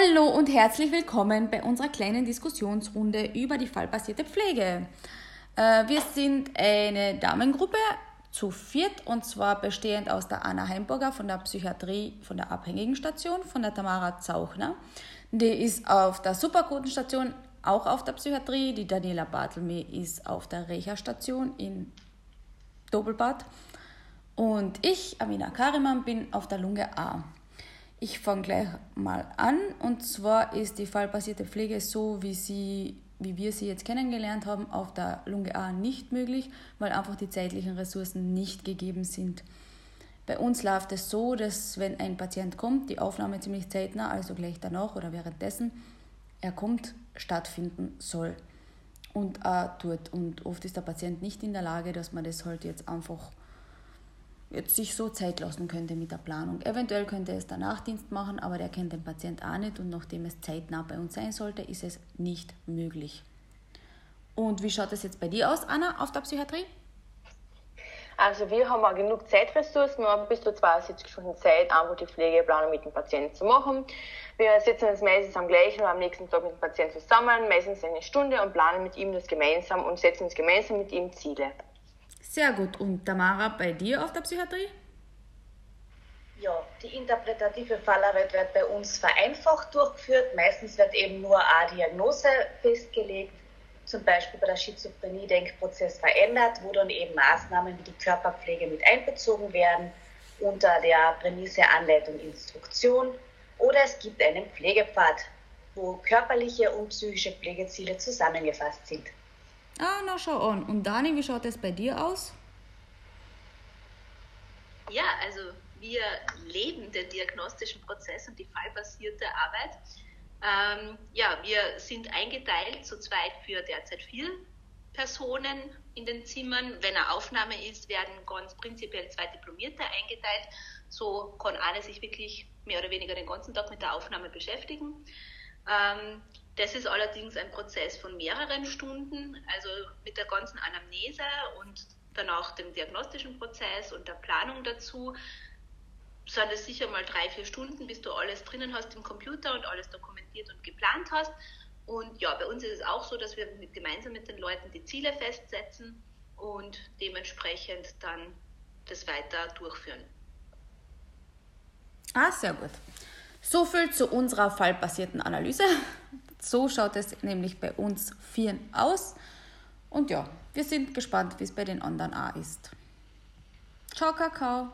Hallo und herzlich willkommen bei unserer kleinen Diskussionsrunde über die fallbasierte Pflege. Äh, wir sind eine Damengruppe zu viert und zwar bestehend aus der Anna Heimburger von der Psychiatrie von der Abhängigenstation, von der Tamara Zauchner, die ist auf der Supergutenstation auch auf der Psychiatrie, die Daniela Bartelme ist auf der Reha-Station in Doppelbad und ich, Amina Kariman, bin auf der Lunge A. Ich fange gleich mal an. Und zwar ist die fallbasierte Pflege so, wie, sie, wie wir sie jetzt kennengelernt haben, auf der Lunge A nicht möglich, weil einfach die zeitlichen Ressourcen nicht gegeben sind. Bei uns läuft es so, dass wenn ein Patient kommt, die Aufnahme ziemlich zeitnah, also gleich danach oder währenddessen, er kommt, stattfinden soll und auch tut. Und oft ist der Patient nicht in der Lage, dass man das halt jetzt einfach jetzt sich so Zeit lassen könnte mit der Planung. Eventuell könnte es der Nachtdienst machen, aber der kennt den Patient auch nicht und nachdem es zeitnah bei uns sein sollte, ist es nicht möglich. Und wie schaut es jetzt bei dir aus, Anna, auf der Psychiatrie? Also wir haben auch genug Zeitressourcen, wir haben bis zu 72 Stunden Zeit, einfach die Pflegeplanung mit dem Patienten zu machen. Wir sitzen uns meistens am gleichen oder am nächsten Tag mit dem Patienten zusammen, meistens eine Stunde und planen mit ihm das gemeinsam und setzen uns gemeinsam mit ihm Ziele. Sehr gut. Und Tamara, bei dir auf der Psychiatrie? Ja, die interpretative Fallarbeit wird bei uns vereinfacht durchgeführt. Meistens wird eben nur eine Diagnose festgelegt, zum Beispiel bei der Schizophrenie Denkprozess verändert, wo dann eben Maßnahmen wie die Körperpflege mit einbezogen werden unter der Prämisse Anleitung Instruktion. Oder es gibt einen Pflegepfad, wo körperliche und psychische Pflegeziele zusammengefasst sind. Ah, na schau an. Und Dani, wie schaut es bei dir aus? Ja, also wir leben den diagnostischen Prozess und die fallbasierte Arbeit. Ähm, ja, wir sind eingeteilt zu zweit für derzeit vier Personen in den Zimmern. Wenn eine Aufnahme ist, werden ganz prinzipiell zwei Diplomierte eingeteilt. So kann eine sich wirklich mehr oder weniger den ganzen Tag mit der Aufnahme beschäftigen. Ähm, das ist allerdings ein Prozess von mehreren Stunden, also mit der ganzen Anamnese und danach dem diagnostischen Prozess und der Planung dazu sind es sicher mal drei, vier Stunden, bis du alles drinnen hast im Computer und alles dokumentiert und geplant hast. Und ja, bei uns ist es auch so, dass wir mit, gemeinsam mit den Leuten die Ziele festsetzen und dementsprechend dann das weiter durchführen. Ah, sehr gut. So viel zu unserer fallbasierten Analyse. So schaut es nämlich bei uns Vieren aus. Und ja, wir sind gespannt, wie es bei den anderen auch ist. Ciao, Kakao.